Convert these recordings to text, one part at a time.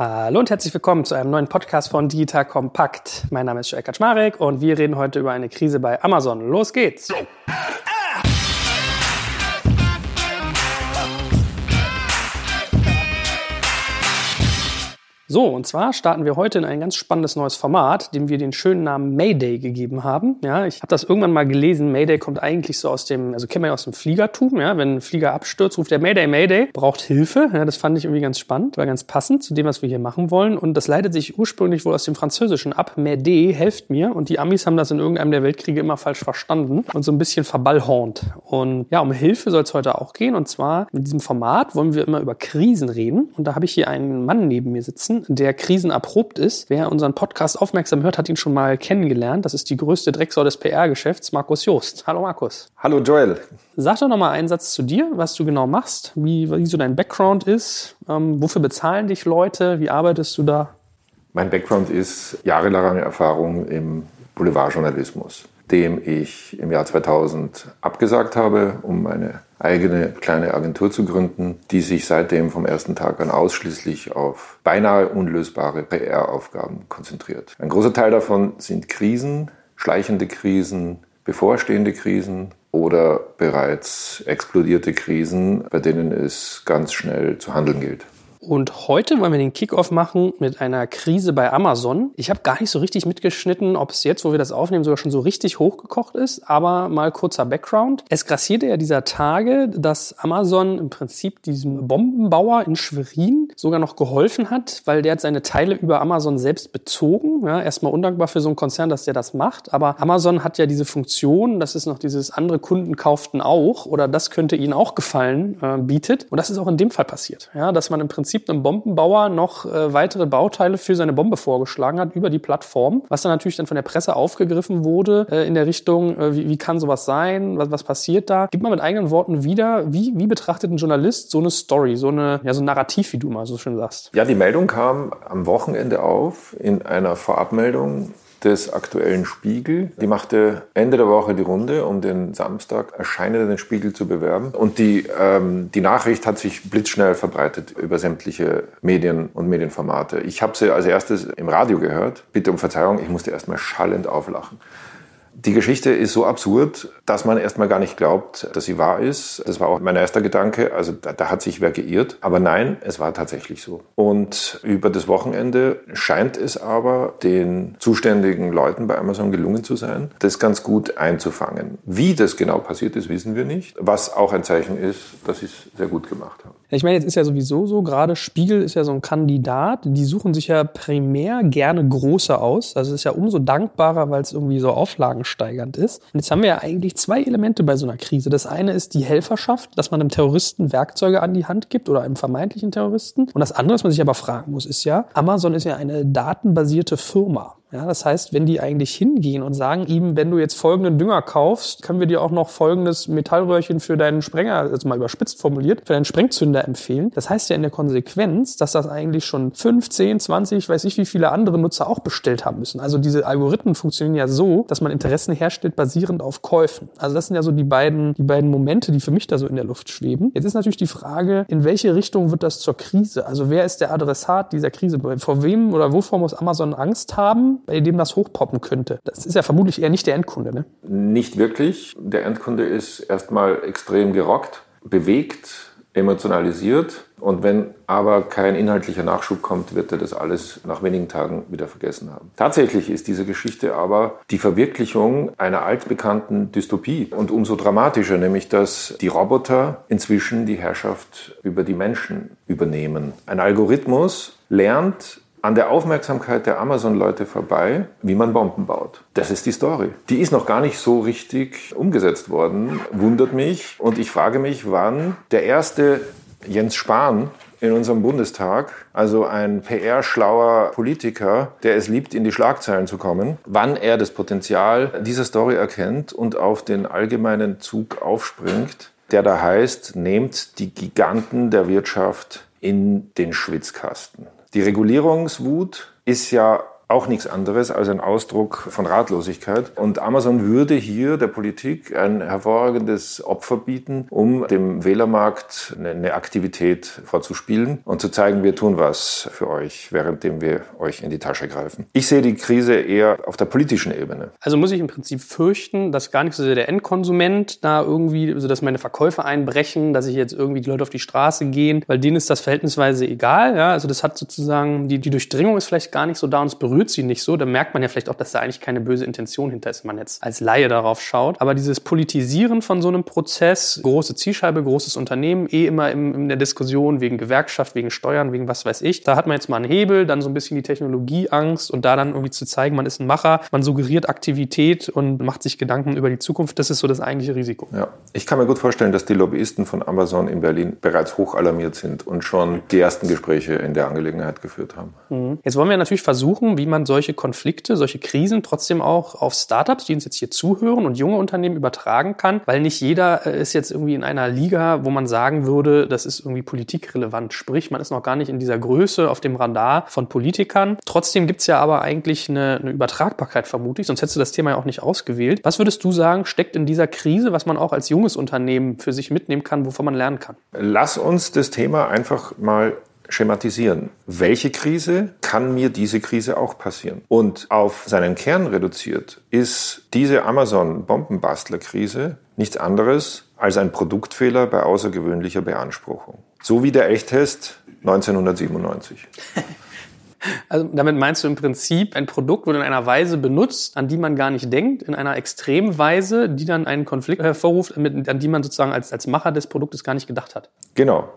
Hallo und herzlich willkommen zu einem neuen Podcast von Digital Kompakt. Mein Name ist Joel Kaczmarek und wir reden heute über eine Krise bei Amazon. Los geht's! So, und zwar starten wir heute in ein ganz spannendes neues Format, dem wir den schönen Namen Mayday gegeben haben. Ja, ich habe das irgendwann mal gelesen. Mayday kommt eigentlich so aus dem, also kennt man ja aus dem Fliegertum. Ja, wenn ein Flieger abstürzt, ruft der Mayday, Mayday, braucht Hilfe. Ja, das fand ich irgendwie ganz spannend, war ganz passend zu dem, was wir hier machen wollen. Und das leitet sich ursprünglich wohl aus dem Französischen ab. Mayday, helft mir. Und die Amis haben das in irgendeinem der Weltkriege immer falsch verstanden und so ein bisschen verballhornt. Und ja, um Hilfe soll es heute auch gehen. Und zwar mit diesem Format wollen wir immer über Krisen reden. Und da habe ich hier einen Mann neben mir sitzen, der krisenerprobt ist. Wer unseren Podcast aufmerksam hört, hat ihn schon mal kennengelernt. Das ist die größte Drecksau des PR-Geschäfts, Markus Joost. Hallo Markus. Hallo Joel. Sag doch noch mal einen Satz zu dir, was du genau machst, wie, wie so dein Background ist, ähm, wofür bezahlen dich Leute, wie arbeitest du da? Mein Background ist jahrelange Erfahrung im Boulevardjournalismus, dem ich im Jahr 2000 abgesagt habe, um meine eigene kleine Agentur zu gründen, die sich seitdem vom ersten Tag an ausschließlich auf beinahe unlösbare PR-Aufgaben konzentriert. Ein großer Teil davon sind Krisen, schleichende Krisen, bevorstehende Krisen oder bereits explodierte Krisen, bei denen es ganz schnell zu handeln gilt. Und heute wollen wir den Kickoff machen mit einer Krise bei Amazon. Ich habe gar nicht so richtig mitgeschnitten, ob es jetzt, wo wir das aufnehmen, sogar schon so richtig hochgekocht ist. Aber mal kurzer Background. Es grassierte ja dieser Tage, dass Amazon im Prinzip diesem Bombenbauer in Schwerin sogar noch geholfen hat, weil der hat seine Teile über Amazon selbst bezogen. Ja, erstmal undankbar für so einen Konzern, dass der das macht. Aber Amazon hat ja diese Funktion, das ist noch dieses andere Kunden kauften auch oder das könnte ihnen auch gefallen, äh, bietet. Und das ist auch in dem Fall passiert. Ja, dass man im Prinzip Prinzip einem Bombenbauer noch äh, weitere Bauteile für seine Bombe vorgeschlagen hat über die Plattform, was dann natürlich dann von der Presse aufgegriffen wurde äh, in der Richtung, äh, wie, wie kann sowas sein, was, was passiert da. Gib mal mit eigenen Worten wieder, wie, wie betrachtet ein Journalist so eine Story, so, eine, ja, so ein Narrativ, wie du mal so schön sagst? Ja, die Meldung kam am Wochenende auf in einer Vorabmeldung des aktuellen Spiegel. Die machte Ende der Woche die Runde, um den Samstag erscheinenden Spiegel zu bewerben. Und die, ähm, die Nachricht hat sich blitzschnell verbreitet über sämtliche Medien und Medienformate. Ich habe sie als erstes im Radio gehört. Bitte um Verzeihung, ich musste erstmal schallend auflachen. Die Geschichte ist so absurd, dass man erstmal gar nicht glaubt, dass sie wahr ist. Das war auch mein erster Gedanke. Also da, da, hat sich wer geirrt. Aber nein, es war tatsächlich so. Und über das Wochenende scheint es aber den zuständigen Leuten bei Amazon gelungen zu sein, das ganz gut einzufangen. Wie das genau passiert ist, wissen wir nicht. Was auch ein Zeichen ist, dass sie es sehr gut gemacht haben. Ich meine, jetzt ist ja sowieso so, gerade Spiegel ist ja so ein Kandidat, die suchen sich ja primär gerne große aus. Also es ist ja umso dankbarer, weil es irgendwie so auflagensteigernd ist. Und jetzt haben wir ja eigentlich zwei Elemente bei so einer Krise. Das eine ist die Helferschaft, dass man einem Terroristen Werkzeuge an die Hand gibt oder einem vermeintlichen Terroristen. Und das andere, was man sich aber fragen muss, ist ja, Amazon ist ja eine datenbasierte Firma. Ja, das heißt, wenn die eigentlich hingehen und sagen ihm, wenn du jetzt folgenden Dünger kaufst, können wir dir auch noch folgendes Metallröhrchen für deinen Sprenger, also mal überspitzt formuliert, für deinen Sprengzünder empfehlen. Das heißt ja in der Konsequenz, dass das eigentlich schon 15, 20, weiß ich wie viele andere Nutzer auch bestellt haben müssen. Also diese Algorithmen funktionieren ja so, dass man Interessen herstellt basierend auf Käufen. Also das sind ja so die beiden, die beiden Momente, die für mich da so in der Luft schweben. Jetzt ist natürlich die Frage, in welche Richtung wird das zur Krise? Also wer ist der Adressat dieser Krise? Vor wem oder wovor muss Amazon Angst haben? Bei dem das hochpoppen könnte. Das ist ja vermutlich eher nicht der Endkunde, ne? Nicht wirklich. Der Endkunde ist erstmal extrem gerockt, bewegt, emotionalisiert. Und wenn aber kein inhaltlicher Nachschub kommt, wird er das alles nach wenigen Tagen wieder vergessen haben. Tatsächlich ist diese Geschichte aber die Verwirklichung einer altbekannten Dystopie. Und umso dramatischer, nämlich dass die Roboter inzwischen die Herrschaft über die Menschen übernehmen. Ein Algorithmus lernt an der Aufmerksamkeit der Amazon-Leute vorbei, wie man Bomben baut. Das ist die Story. Die ist noch gar nicht so richtig umgesetzt worden, wundert mich. Und ich frage mich, wann der erste Jens Spahn in unserem Bundestag, also ein PR-schlauer Politiker, der es liebt, in die Schlagzeilen zu kommen, wann er das Potenzial dieser Story erkennt und auf den allgemeinen Zug aufspringt, der da heißt, nehmt die Giganten der Wirtschaft in den Schwitzkasten. Die Regulierungswut ist ja auch nichts anderes als ein Ausdruck von Ratlosigkeit. Und Amazon würde hier der Politik ein hervorragendes Opfer bieten, um dem Wählermarkt eine Aktivität vorzuspielen und zu zeigen, wir tun was für euch, währenddem wir euch in die Tasche greifen. Ich sehe die Krise eher auf der politischen Ebene. Also muss ich im Prinzip fürchten, dass gar nicht so sehr der Endkonsument da irgendwie, also dass meine Verkäufe einbrechen, dass ich jetzt irgendwie die Leute auf die Straße gehen, weil denen ist das verhältnisweise egal. Ja? Also das hat sozusagen, die, die Durchdringung ist vielleicht gar nicht so da und es berührt sie nicht so. Da merkt man ja vielleicht auch, dass da eigentlich keine böse Intention hinter ist, wenn man jetzt als Laie darauf schaut. Aber dieses Politisieren von so einem Prozess, große Zielscheibe, großes Unternehmen, eh immer im, in der Diskussion wegen Gewerkschaft, wegen Steuern, wegen was weiß ich. Da hat man jetzt mal einen Hebel, dann so ein bisschen die Technologieangst und da dann irgendwie zu zeigen, man ist ein Macher, man suggeriert Aktivität und macht sich Gedanken über die Zukunft. Das ist so das eigentliche Risiko. Ja, ich kann mir gut vorstellen, dass die Lobbyisten von Amazon in Berlin bereits hoch alarmiert sind und schon die ersten Gespräche in der Angelegenheit geführt haben. Mhm. Jetzt wollen wir natürlich versuchen, wie man solche Konflikte, solche Krisen trotzdem auch auf Startups, die uns jetzt hier zuhören und junge Unternehmen übertragen kann, weil nicht jeder äh, ist jetzt irgendwie in einer Liga, wo man sagen würde, das ist irgendwie politikrelevant. Sprich, man ist noch gar nicht in dieser Größe auf dem Radar von Politikern. Trotzdem gibt es ja aber eigentlich eine, eine Übertragbarkeit, vermutlich, sonst hättest du das Thema ja auch nicht ausgewählt. Was würdest du sagen, steckt in dieser Krise, was man auch als junges Unternehmen für sich mitnehmen kann, wovon man lernen kann? Lass uns das Thema einfach mal schematisieren. Welche Krise kann mir diese Krise auch passieren? Und auf seinen Kern reduziert ist diese Amazon-Bombenbastler-Krise nichts anderes als ein Produktfehler bei außergewöhnlicher Beanspruchung. So wie der Echttest 1997. Also damit meinst du im Prinzip, ein Produkt wurde in einer Weise benutzt, an die man gar nicht denkt, in einer Extremweise, die dann einen Konflikt hervorruft, an die man sozusagen als, als Macher des Produktes gar nicht gedacht hat. Genau.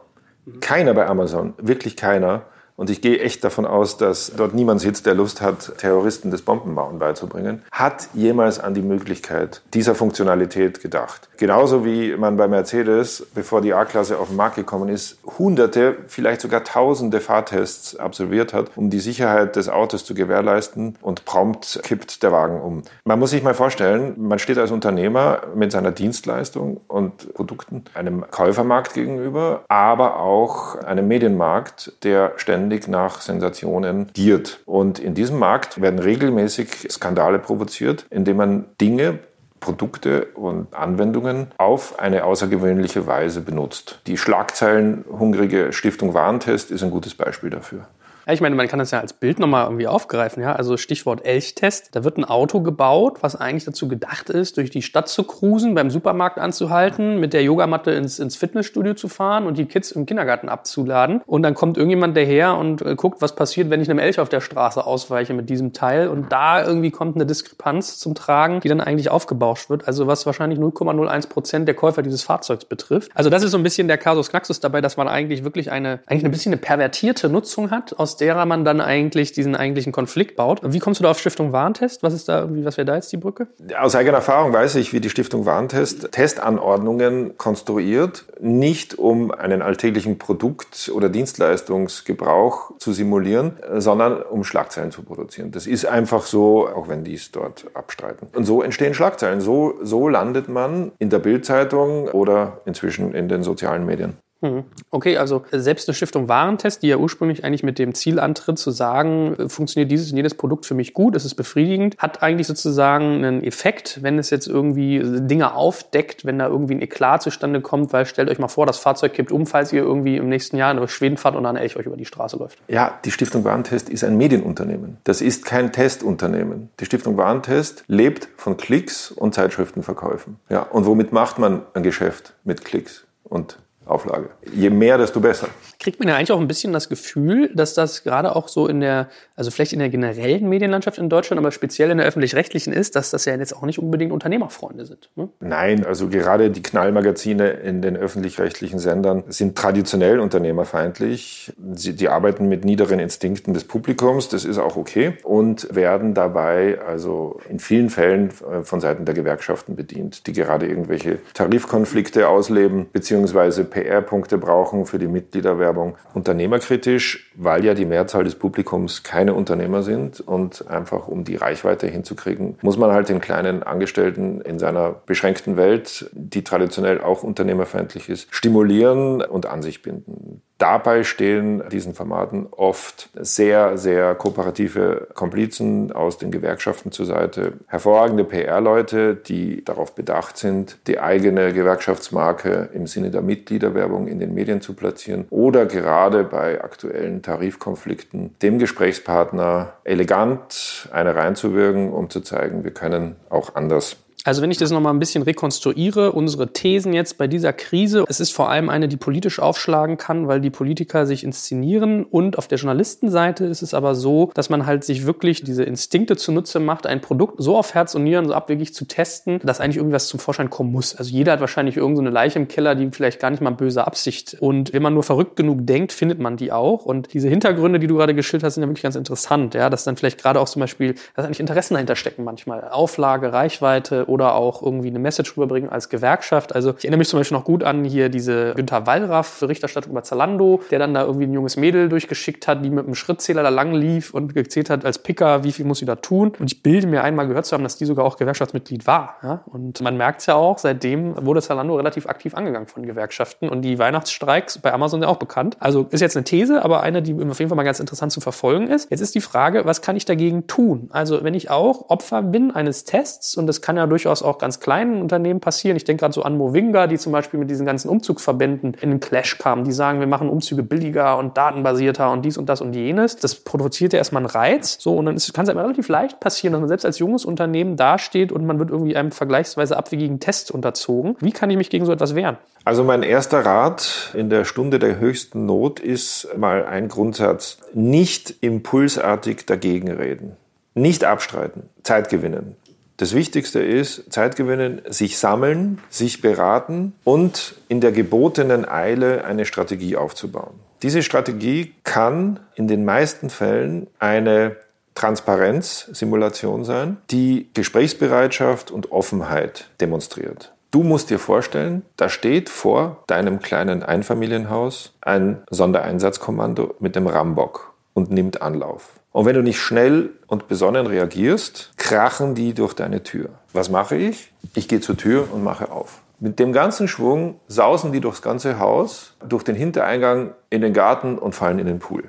Keiner bei Amazon, wirklich keiner, und ich gehe echt davon aus, dass dort niemand sitzt, der Lust hat, Terroristen das Bombenbauen beizubringen, hat jemals an die Möglichkeit dieser Funktionalität gedacht. Genauso wie man bei Mercedes, bevor die A-Klasse auf den Markt gekommen ist, hunderte, vielleicht sogar tausende Fahrtests absolviert hat, um die Sicherheit des Autos zu gewährleisten und prompt kippt der Wagen um. Man muss sich mal vorstellen, man steht als Unternehmer mit seiner Dienstleistung und Produkten einem Käufermarkt gegenüber, aber auch einem Medienmarkt, der ständig ständig nach Sensationen giert. Und in diesem Markt werden regelmäßig Skandale provoziert, indem man Dinge Produkte und Anwendungen auf eine außergewöhnliche Weise benutzt. Die schlagzeilenhungrige Stiftung Warentest ist ein gutes Beispiel dafür. Ich meine, man kann das ja als Bild nochmal irgendwie aufgreifen, ja. Also Stichwort Elchtest. Da wird ein Auto gebaut, was eigentlich dazu gedacht ist, durch die Stadt zu cruisen, beim Supermarkt anzuhalten, mit der Yogamatte ins, ins Fitnessstudio zu fahren und die Kids im Kindergarten abzuladen. Und dann kommt irgendjemand daher und äh, guckt, was passiert, wenn ich einem Elch auf der Straße ausweiche mit diesem Teil. Und da irgendwie kommt eine Diskrepanz zum Tragen, die dann eigentlich aufgebauscht wird. Also was wahrscheinlich 0,01 Prozent der Käufer dieses Fahrzeugs betrifft. Also das ist so ein bisschen der Kasus Knaxus dabei, dass man eigentlich wirklich eine, eigentlich ein bisschen eine pervertierte Nutzung hat aus aus derer man dann eigentlich diesen eigentlichen Konflikt baut. Wie kommst du da auf Stiftung Warentest? Was ist da, was wäre da jetzt die Brücke? Aus eigener Erfahrung weiß ich, wie die Stiftung Warentest Testanordnungen konstruiert, nicht um einen alltäglichen Produkt- oder Dienstleistungsgebrauch zu simulieren, sondern um Schlagzeilen zu produzieren. Das ist einfach so, auch wenn die es dort abstreiten. Und so entstehen Schlagzeilen. So, so landet man in der Bildzeitung oder inzwischen in den sozialen Medien. Mhm. Okay, also selbst eine Stiftung Warentest, die ja ursprünglich eigentlich mit dem Ziel antritt, zu sagen, äh, funktioniert dieses und jedes Produkt für mich gut, ist es befriedigend, hat eigentlich sozusagen einen Effekt, wenn es jetzt irgendwie Dinge aufdeckt, wenn da irgendwie ein Eklat zustande kommt, weil stellt euch mal vor, das Fahrzeug kippt um, falls ihr irgendwie im nächsten Jahr in Schweden fahrt und dann Elch euch über die Straße läuft. Ja, die Stiftung Warentest ist ein Medienunternehmen. Das ist kein Testunternehmen. Die Stiftung Warentest lebt von Klicks und Zeitschriftenverkäufen. Ja, und womit macht man ein Geschäft mit Klicks und Auflage. Je mehr, desto besser. Kriegt man ja eigentlich auch ein bisschen das Gefühl, dass das gerade auch so in der, also vielleicht in der generellen Medienlandschaft in Deutschland, aber speziell in der öffentlich-rechtlichen ist, dass das ja jetzt auch nicht unbedingt Unternehmerfreunde sind. Ne? Nein, also gerade die Knallmagazine in den öffentlich-rechtlichen Sendern sind traditionell unternehmerfeindlich. Sie, die arbeiten mit niederen Instinkten des Publikums, das ist auch okay, und werden dabei also in vielen Fällen äh, von Seiten der Gewerkschaften bedient, die gerade irgendwelche Tarifkonflikte ausleben, beziehungsweise PR-Punkte brauchen für die Mitgliederwerbung. Unternehmerkritisch, weil ja die Mehrzahl des Publikums keine Unternehmer sind und einfach um die Reichweite hinzukriegen, muss man halt den kleinen Angestellten in seiner beschränkten Welt, die traditionell auch unternehmerfeindlich ist, stimulieren und an sich binden. Dabei stehen diesen Formaten oft sehr, sehr kooperative Komplizen aus den Gewerkschaften zur Seite. Hervorragende PR-Leute, die darauf bedacht sind, die eigene Gewerkschaftsmarke im Sinne der Mitgliederwerbung in den Medien zu platzieren oder gerade bei aktuellen Tarifkonflikten dem Gesprächspartner elegant eine reinzuwirken, um zu zeigen, wir können auch anders also wenn ich das nochmal ein bisschen rekonstruiere, unsere Thesen jetzt bei dieser Krise, es ist vor allem eine, die politisch aufschlagen kann, weil die Politiker sich inszenieren und auf der Journalistenseite ist es aber so, dass man halt sich wirklich diese Instinkte zunutze macht, ein Produkt so auf Herz und Nieren so abwegig zu testen, dass eigentlich irgendwas zum Vorschein kommen muss. Also jeder hat wahrscheinlich irgendeine so Leiche im Keller, die vielleicht gar nicht mal böse Absicht. Und wenn man nur verrückt genug denkt, findet man die auch. Und diese Hintergründe, die du gerade geschildert hast, sind ja wirklich ganz interessant, ja, dass dann vielleicht gerade auch zum Beispiel, dass eigentlich Interessen dahinter stecken manchmal, Auflage, Reichweite oder auch irgendwie eine Message rüberbringen als Gewerkschaft. Also ich erinnere mich zum Beispiel noch gut an hier diese Günther Wallraff Berichterstattung über Zalando, der dann da irgendwie ein junges Mädel durchgeschickt hat, die mit einem Schrittzähler da lang lief und gezählt hat als Picker, wie viel muss sie da tun. Und ich bilde mir einmal gehört zu haben, dass die sogar auch Gewerkschaftsmitglied war. Ja? Und man merkt es ja auch, seitdem wurde Zalando relativ aktiv angegangen von Gewerkschaften und die Weihnachtsstreiks bei Amazon ja auch bekannt. Also ist jetzt eine These, aber eine, die auf jeden Fall mal ganz interessant zu verfolgen ist. Jetzt ist die Frage, was kann ich dagegen tun? Also wenn ich auch Opfer bin eines Tests und das kann ja durchaus auch ganz kleinen Unternehmen passieren. Ich denke gerade so an Movinga, die zum Beispiel mit diesen ganzen Umzugsverbänden in den Clash kamen. Die sagen, wir machen Umzüge billiger und datenbasierter und dies und das und jenes. Das produziert ja erstmal einen Reiz. So, und dann kann es einem relativ leicht passieren, dass man selbst als junges Unternehmen dasteht und man wird irgendwie einem vergleichsweise abwegigen Test unterzogen. Wie kann ich mich gegen so etwas wehren? Also mein erster Rat in der Stunde der höchsten Not ist mal ein Grundsatz. Nicht impulsartig dagegen reden. Nicht abstreiten. Zeit gewinnen. Das Wichtigste ist Zeit gewinnen, sich sammeln, sich beraten und in der gebotenen Eile eine Strategie aufzubauen. Diese Strategie kann in den meisten Fällen eine Transparenzsimulation sein, die Gesprächsbereitschaft und Offenheit demonstriert. Du musst dir vorstellen, da steht vor deinem kleinen Einfamilienhaus ein Sondereinsatzkommando mit dem Rambock und nimmt Anlauf. Und wenn du nicht schnell und besonnen reagierst, krachen die durch deine Tür. Was mache ich? Ich gehe zur Tür und mache auf. Mit dem ganzen Schwung sausen die durchs ganze Haus, durch den Hintereingang in den Garten und fallen in den Pool.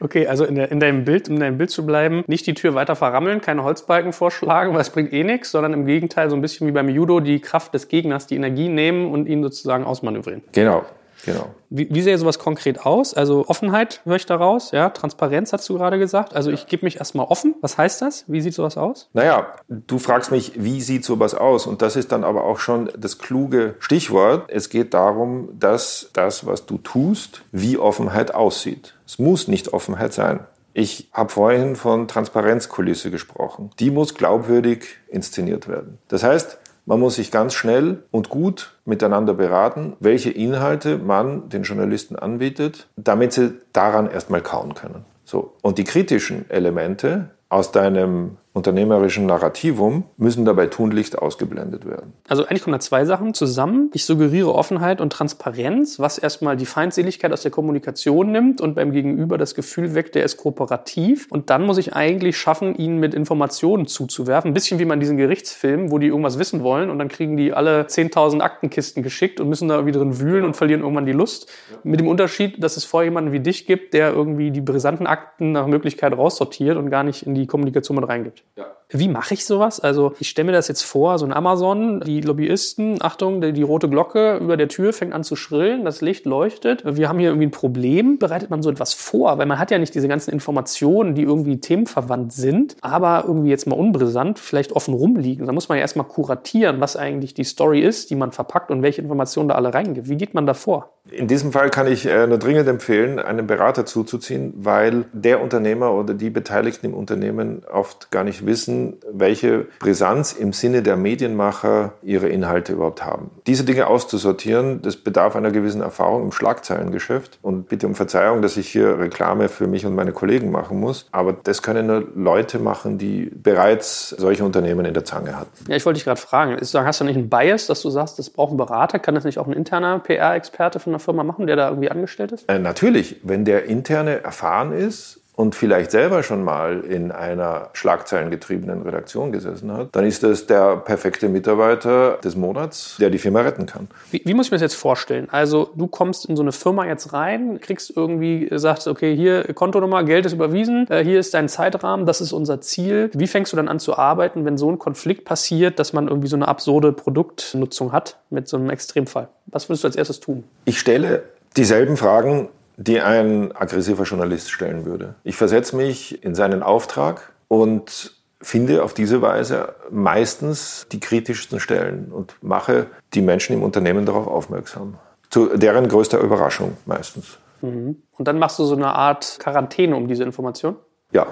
Okay, also in, der, in, deinem Bild, um in deinem Bild zu bleiben, nicht die Tür weiter verrammeln, keine Holzbalken vorschlagen, weil es bringt eh nichts, sondern im Gegenteil so ein bisschen wie beim Judo die Kraft des Gegners, die Energie nehmen und ihn sozusagen ausmanövrieren. Genau, Genau. Wie, wie sähe sowas konkret aus? Also Offenheit höre ich daraus, ja, Transparenz hast du gerade gesagt. Also ich gebe mich erstmal offen. Was heißt das? Wie sieht sowas aus? Naja, du fragst mich, wie sieht sowas aus? Und das ist dann aber auch schon das kluge Stichwort. Es geht darum, dass das, was du tust, wie Offenheit aussieht. Es muss nicht Offenheit sein. Ich habe vorhin von Transparenzkulisse gesprochen. Die muss glaubwürdig inszeniert werden. Das heißt, man muss sich ganz schnell und gut miteinander beraten, welche Inhalte man den Journalisten anbietet, damit sie daran erstmal kauen können. So. Und die kritischen Elemente aus deinem unternehmerischen Narrativum müssen dabei tunlichst ausgeblendet werden. Also eigentlich kommen da zwei Sachen zusammen. Ich suggeriere Offenheit und Transparenz, was erstmal die Feindseligkeit aus der Kommunikation nimmt und beim Gegenüber das Gefühl weckt, der ist kooperativ. Und dann muss ich eigentlich schaffen, ihn mit Informationen zuzuwerfen. Ein bisschen wie man diesen Gerichtsfilm, wo die irgendwas wissen wollen und dann kriegen die alle 10.000 Aktenkisten geschickt und müssen da irgendwie drin wühlen und verlieren irgendwann die Lust. Mit dem Unterschied, dass es vorher jemanden wie dich gibt, der irgendwie die brisanten Akten nach Möglichkeit raussortiert und gar nicht in die Kommunikation mit reingibt. Ja. Wie mache ich sowas? Also ich stelle mir das jetzt vor, so ein Amazon, die Lobbyisten, Achtung, die, die, rote Glocke über der Tür fängt an zu schrillen, das Licht leuchtet. Wir haben hier irgendwie ein Problem. Bereitet man so etwas vor? Weil man hat ja nicht diese ganzen Informationen, die irgendwie themenverwandt sind, aber irgendwie jetzt mal unbrisant, vielleicht offen rumliegen. Da muss man ja erstmal kuratieren, was eigentlich die Story ist, die man verpackt und welche Informationen da alle reingibt. Wie geht man da vor? In diesem Fall kann ich äh, nur dringend empfehlen, einen Berater zuzuziehen, weil der Unternehmer oder die Beteiligten im Unternehmen oft gar nicht wissen, welche Brisanz im Sinne der Medienmacher ihre Inhalte überhaupt haben. Diese Dinge auszusortieren, das bedarf einer gewissen Erfahrung im Schlagzeilengeschäft. Und bitte um Verzeihung, dass ich hier Reklame für mich und meine Kollegen machen muss. Aber das können nur Leute machen, die bereits solche Unternehmen in der Zange hatten. Ja, ich wollte dich gerade fragen. Hast du nicht einen Bias, dass du sagst, das braucht ein Berater? Kann das nicht auch ein interner PR-Experte von einer Firma machen, der da irgendwie angestellt ist? Äh, natürlich. Wenn der interne erfahren ist, und vielleicht selber schon mal in einer schlagzeilengetriebenen Redaktion gesessen hat, dann ist das der perfekte Mitarbeiter des Monats, der die Firma retten kann. Wie, wie muss ich mir das jetzt vorstellen? Also du kommst in so eine Firma jetzt rein, kriegst irgendwie, sagst, okay, hier Kontonummer, Geld ist überwiesen, äh, hier ist dein Zeitrahmen, das ist unser Ziel. Wie fängst du dann an zu arbeiten, wenn so ein Konflikt passiert, dass man irgendwie so eine absurde Produktnutzung hat mit so einem Extremfall? Was würdest du als erstes tun? Ich stelle dieselben Fragen die ein aggressiver Journalist stellen würde. Ich versetze mich in seinen Auftrag und finde auf diese Weise meistens die kritischsten Stellen und mache die Menschen im Unternehmen darauf aufmerksam. Zu deren größter Überraschung meistens. Mhm. Und dann machst du so eine Art Quarantäne um diese Information? Ja,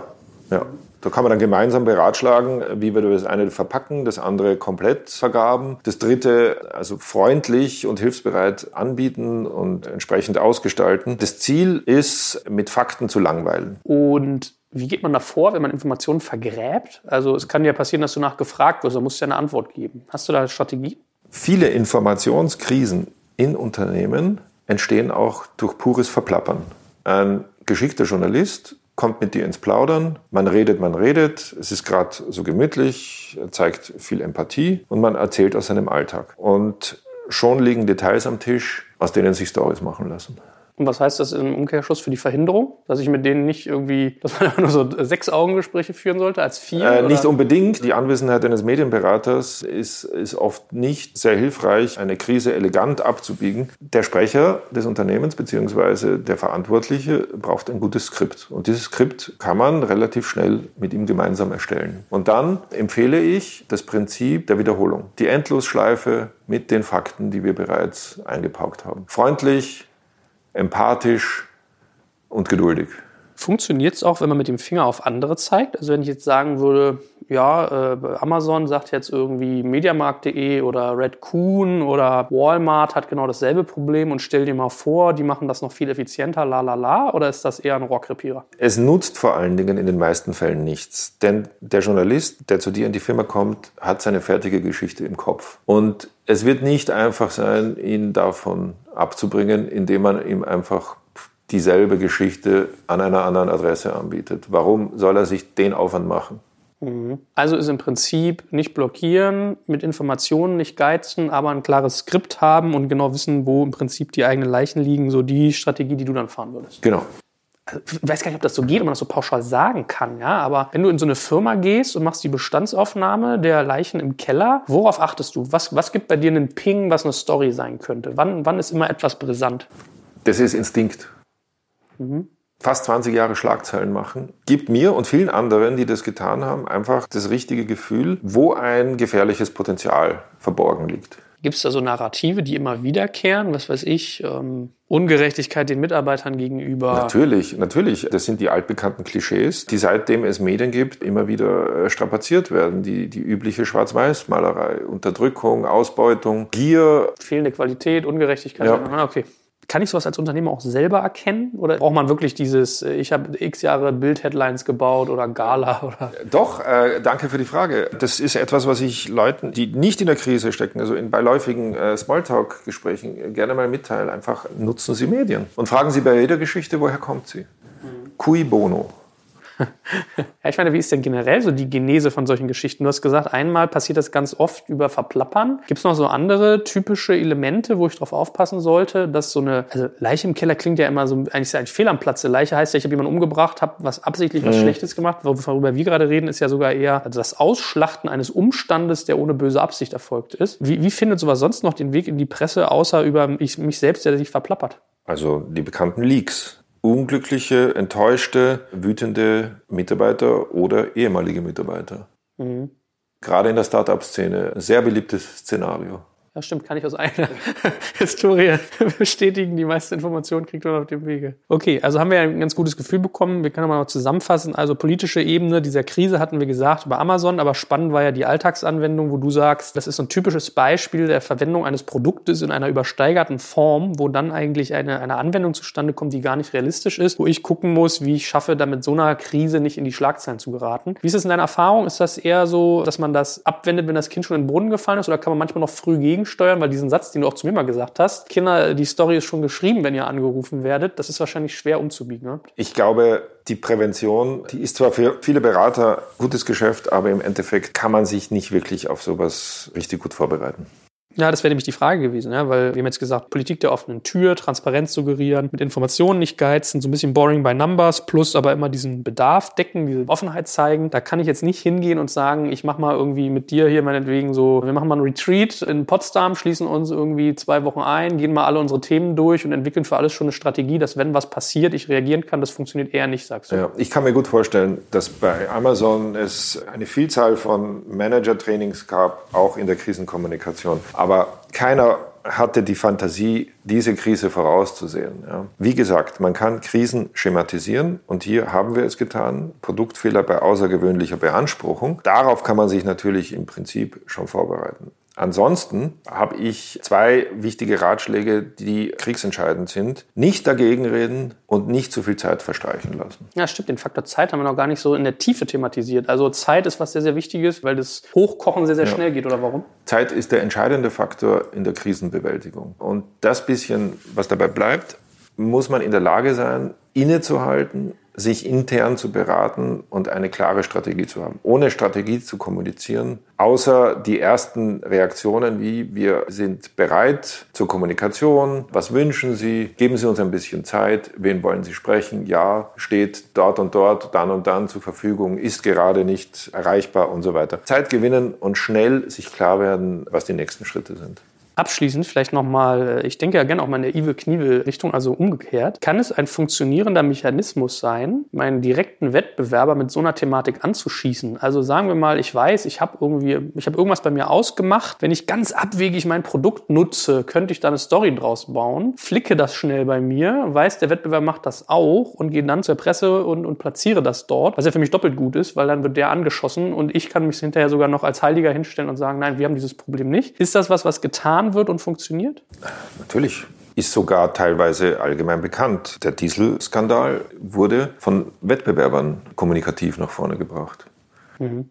ja. Da kann man dann gemeinsam beratschlagen, wie wir das eine verpacken, das andere komplett vergaben, das dritte also freundlich und hilfsbereit anbieten und entsprechend ausgestalten. Das Ziel ist, mit Fakten zu langweilen. Und wie geht man da vor, wenn man Informationen vergräbt? Also es kann ja passieren, dass du nachgefragt wirst, da musst du ja eine Antwort geben. Hast du da eine Strategie? Viele Informationskrisen in Unternehmen entstehen auch durch pures Verplappern. Ein geschickter Journalist kommt mit dir ins Plaudern. Man redet, man redet. Es ist gerade so gemütlich, zeigt viel Empathie und man erzählt aus seinem Alltag. Und schon liegen Details am Tisch, aus denen sich Stories machen lassen. Und was heißt das im Umkehrschluss für die Verhinderung? Dass ich mit denen nicht irgendwie, dass man nur so sechs Augengespräche führen sollte als vier? Äh, nicht unbedingt. Die Anwesenheit eines Medienberaters ist, ist oft nicht sehr hilfreich, eine Krise elegant abzubiegen. Der Sprecher des Unternehmens bzw. der Verantwortliche braucht ein gutes Skript. Und dieses Skript kann man relativ schnell mit ihm gemeinsam erstellen. Und dann empfehle ich das Prinzip der Wiederholung. Die Endlosschleife mit den Fakten, die wir bereits eingepaukt haben. Freundlich, empathisch und geduldig. Funktioniert es auch, wenn man mit dem Finger auf andere zeigt? Also wenn ich jetzt sagen würde, ja, äh, Amazon sagt jetzt irgendwie Mediamarkt.de oder Red Coon oder Walmart hat genau dasselbe Problem und stell dir mal vor, die machen das noch viel effizienter, la la la, oder ist das eher ein Rohrkrepierer? Es nutzt vor allen Dingen in den meisten Fällen nichts, denn der Journalist, der zu dir in die Firma kommt, hat seine fertige Geschichte im Kopf. Und es wird nicht einfach sein, ihn davon abzubringen, indem man ihm einfach dieselbe Geschichte an einer anderen Adresse anbietet. Warum soll er sich den Aufwand machen? Mhm. Also ist im Prinzip nicht blockieren, mit Informationen nicht geizen, aber ein klares Skript haben und genau wissen, wo im Prinzip die eigenen Leichen liegen, so die Strategie, die du dann fahren würdest. Genau. Also, ich weiß gar nicht, ob das so geht, ob man das so pauschal sagen kann, ja. Aber wenn du in so eine Firma gehst und machst die Bestandsaufnahme der Leichen im Keller, worauf achtest du? Was, was gibt bei dir einen Ping, was eine Story sein könnte? Wann, wann ist immer etwas brisant? Das ist Instinkt. Mhm. Fast 20 Jahre Schlagzeilen machen, gibt mir und vielen anderen, die das getan haben, einfach das richtige Gefühl, wo ein gefährliches Potenzial verborgen liegt. Gibt es da so Narrative, die immer wiederkehren? Was weiß ich, ähm, Ungerechtigkeit den Mitarbeitern gegenüber? Natürlich, natürlich. Das sind die altbekannten Klischees, die seitdem es Medien gibt, immer wieder äh, strapaziert werden. Die, die übliche Schwarz-Weiß-Malerei, Unterdrückung, Ausbeutung, Gier. Fehlende Qualität, Ungerechtigkeit. Ja. Ah, okay. Kann ich sowas als Unternehmer auch selber erkennen? Oder braucht man wirklich dieses, äh, ich habe x Jahre Bild-Headlines gebaut oder Gala? Oder? Doch, äh, danke für die Frage. Das ist etwas, was ich Leuten, die nicht in der Krise stecken, also in beiläufigen äh, Smalltalk-Gesprächen äh, gerne mal mitteile. Einfach nutzen Sie Medien und fragen Sie bei jeder Geschichte, woher kommt sie? Mhm. Cui bono? Ja, ich meine, wie ist denn generell so die Genese von solchen Geschichten? Du hast gesagt, einmal passiert das ganz oft über Verplappern. Gibt es noch so andere typische Elemente, wo ich darauf aufpassen sollte, dass so eine, also Leiche im Keller klingt ja immer so, eigentlich ist ja ein Fehl am Platze. Leiche heißt ja, ich habe jemanden umgebracht, habe was absichtlich was mhm. Schlechtes gemacht. Worüber wir gerade reden, ist ja sogar eher also das Ausschlachten eines Umstandes, der ohne böse Absicht erfolgt ist. Wie, wie findet sowas sonst noch den Weg in die Presse, außer über mich, mich selbst, der sich verplappert? Also die bekannten Leaks unglückliche, enttäuschte, wütende Mitarbeiter oder ehemalige Mitarbeiter. Mhm. Gerade in der Startup-Szene ein sehr beliebtes Szenario. Ja, stimmt, kann ich aus eigener Historie bestätigen. Die meisten Informationen kriegt man auf dem Wege. Okay, also haben wir ein ganz gutes Gefühl bekommen. Wir können mal zusammenfassen. Also politische Ebene dieser Krise hatten wir gesagt über Amazon, aber spannend war ja die Alltagsanwendung, wo du sagst, das ist so ein typisches Beispiel der Verwendung eines Produktes in einer übersteigerten Form, wo dann eigentlich eine, eine Anwendung zustande kommt, die gar nicht realistisch ist, wo ich gucken muss, wie ich schaffe, damit so einer Krise nicht in die Schlagzeilen zu geraten. Wie ist es in deiner Erfahrung? Ist das eher so, dass man das abwendet, wenn das Kind schon in den Brunnen gefallen ist, oder kann man manchmal noch früh gegen gegensteuern? Weil diesen Satz, den du auch zu mir mal gesagt hast, Kinder, die Story ist schon geschrieben, wenn ihr angerufen werdet, das ist wahrscheinlich schwer umzubiegen. Ne? Ich glaube, die Prävention, die ist zwar für viele Berater gutes Geschäft, aber im Endeffekt kann man sich nicht wirklich auf sowas richtig gut vorbereiten. Ja, das wäre nämlich die Frage gewesen, ja, weil wir haben jetzt gesagt, Politik der offenen Tür, Transparenz suggerieren, mit Informationen nicht geizen, so ein bisschen boring by numbers, plus aber immer diesen Bedarf decken, diese Offenheit zeigen. Da kann ich jetzt nicht hingehen und sagen, ich mache mal irgendwie mit dir hier meinetwegen so, wir machen mal ein Retreat in Potsdam, schließen uns irgendwie zwei Wochen ein, gehen mal alle unsere Themen durch und entwickeln für alles schon eine Strategie, dass wenn was passiert, ich reagieren kann. Das funktioniert eher nicht, sagst du. Ja, ich kann mir gut vorstellen, dass bei Amazon es eine Vielzahl von Manager-Trainings gab, auch in der Krisenkommunikation. Aber keiner hatte die Fantasie, diese Krise vorauszusehen. Ja. Wie gesagt, man kann Krisen schematisieren und hier haben wir es getan. Produktfehler bei außergewöhnlicher Beanspruchung. Darauf kann man sich natürlich im Prinzip schon vorbereiten. Ansonsten habe ich zwei wichtige Ratschläge, die kriegsentscheidend sind. Nicht dagegen reden und nicht zu viel Zeit verstreichen lassen. Ja, stimmt. Den Faktor Zeit haben wir noch gar nicht so in der Tiefe thematisiert. Also Zeit ist was sehr, sehr Wichtiges, weil das Hochkochen sehr, sehr ja. schnell geht. Oder warum? Zeit ist der entscheidende Faktor in der Krisenbewältigung. Und das bisschen, was dabei bleibt, muss man in der Lage sein, innezuhalten sich intern zu beraten und eine klare Strategie zu haben. Ohne Strategie zu kommunizieren, außer die ersten Reaktionen wie wir sind bereit zur Kommunikation, was wünschen Sie, geben Sie uns ein bisschen Zeit, wen wollen Sie sprechen, ja, steht dort und dort, dann und dann zur Verfügung, ist gerade nicht erreichbar und so weiter. Zeit gewinnen und schnell sich klar werden, was die nächsten Schritte sind. Abschließend vielleicht nochmal, äh, ich denke ja gerne auch mal in der Ive-Knievel-Richtung, also umgekehrt. Kann es ein funktionierender Mechanismus sein, meinen direkten Wettbewerber mit so einer Thematik anzuschießen? Also sagen wir mal, ich weiß, ich habe irgendwie, ich habe irgendwas bei mir ausgemacht. Wenn ich ganz abwegig mein Produkt nutze, könnte ich da eine Story draus bauen, flicke das schnell bei mir, weiß, der Wettbewerber macht das auch und gehe dann zur Presse und, und platziere das dort, was ja für mich doppelt gut ist, weil dann wird der angeschossen und ich kann mich hinterher sogar noch als Heiliger hinstellen und sagen, nein, wir haben dieses Problem nicht. Ist das was, was getan wird und funktioniert? Natürlich ist sogar teilweise allgemein bekannt. Der Dieselskandal wurde von Wettbewerbern kommunikativ nach vorne gebracht. Mhm.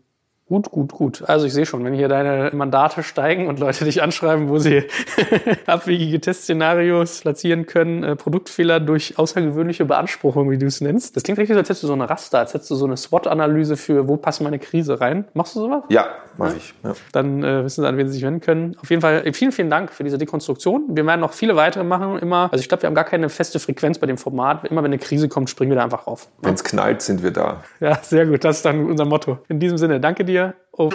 Gut, gut, gut. Also ich sehe schon, wenn hier deine Mandate steigen und Leute dich anschreiben, wo sie abwegige Testszenarios platzieren können, äh, Produktfehler durch außergewöhnliche Beanspruchung, wie du es nennst. Das klingt richtig, als hättest du so eine Raster, als hättest du so eine SWOT-Analyse für, wo passt meine Krise rein. Machst du sowas? Ja, mache ich. Ja. Dann äh, wissen sie, an wen sie sich wenden können. Auf jeden Fall vielen, vielen Dank für diese Dekonstruktion. Wir werden noch viele weitere machen. Immer, also ich glaube, wir haben gar keine feste Frequenz bei dem Format. Immer wenn eine Krise kommt, springen wir da einfach rauf. Wenn es knallt, sind wir da. Ja, sehr gut. Das ist dann unser Motto. In diesem Sinne, danke dir. dia ou.